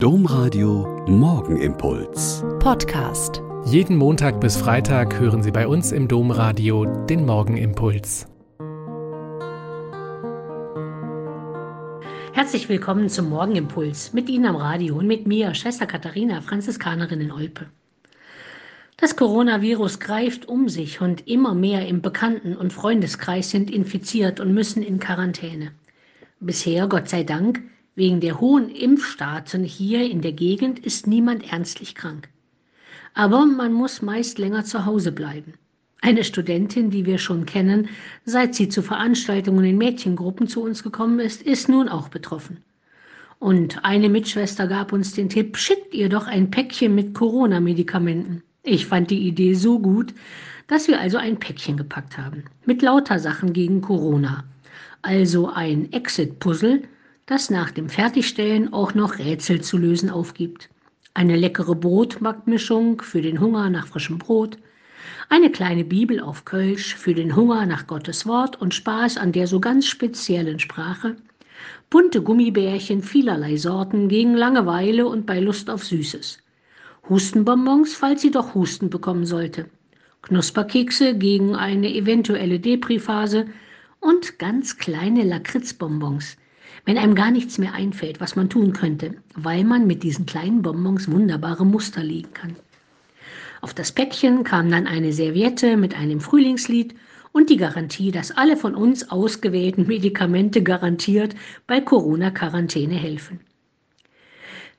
Domradio Morgenimpuls. Podcast. Jeden Montag bis Freitag hören Sie bei uns im Domradio den Morgenimpuls. Herzlich willkommen zum Morgenimpuls mit Ihnen am Radio und mit mir, Schwester Katharina, Franziskanerin in Olpe. Das Coronavirus greift um sich und immer mehr im Bekannten- und Freundeskreis sind infiziert und müssen in Quarantäne. Bisher, Gott sei Dank, Wegen der hohen Impfstaten hier in der Gegend ist niemand ernstlich krank. Aber man muss meist länger zu Hause bleiben. Eine Studentin, die wir schon kennen, seit sie zu Veranstaltungen in Mädchengruppen zu uns gekommen ist, ist nun auch betroffen. Und eine Mitschwester gab uns den Tipp, schickt ihr doch ein Päckchen mit Corona-Medikamenten. Ich fand die Idee so gut, dass wir also ein Päckchen gepackt haben. Mit lauter Sachen gegen Corona. Also ein Exit-Puzzle, das nach dem Fertigstellen auch noch Rätsel zu lösen aufgibt. Eine leckere Brotbackmischung für den Hunger nach frischem Brot, eine kleine Bibel auf Kölsch für den Hunger nach Gottes Wort und Spaß an der so ganz speziellen Sprache, bunte Gummibärchen vielerlei Sorten gegen Langeweile und bei Lust auf Süßes, Hustenbonbons, falls sie doch Husten bekommen sollte, Knusperkekse gegen eine eventuelle Depriphase und ganz kleine Lakritzbonbons, wenn einem gar nichts mehr einfällt, was man tun könnte, weil man mit diesen kleinen Bonbons wunderbare Muster legen kann. Auf das Päckchen kam dann eine Serviette mit einem Frühlingslied und die Garantie, dass alle von uns ausgewählten Medikamente garantiert bei Corona-Quarantäne helfen.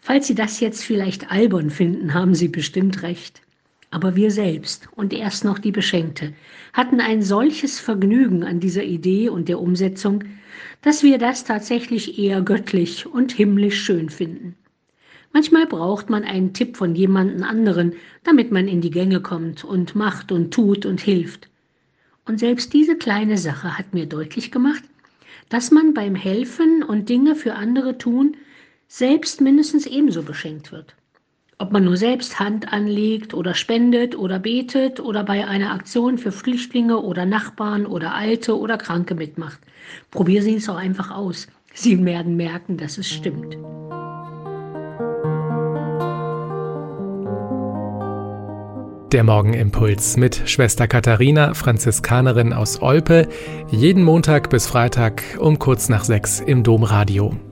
Falls Sie das jetzt vielleicht albern finden, haben Sie bestimmt recht. Aber wir selbst und erst noch die Beschenkte hatten ein solches Vergnügen an dieser Idee und der Umsetzung, dass wir das tatsächlich eher göttlich und himmlisch schön finden. Manchmal braucht man einen Tipp von jemandem anderen, damit man in die Gänge kommt und macht und tut und hilft. Und selbst diese kleine Sache hat mir deutlich gemacht, dass man beim Helfen und Dinge für andere tun selbst mindestens ebenso beschenkt wird. Ob man nur selbst Hand anlegt oder spendet oder betet oder bei einer Aktion für Flüchtlinge oder Nachbarn oder Alte oder Kranke mitmacht. Probieren Sie es auch einfach aus. Sie werden merken, dass es stimmt. Der Morgenimpuls mit Schwester Katharina, Franziskanerin aus Olpe, jeden Montag bis Freitag um kurz nach sechs im Domradio.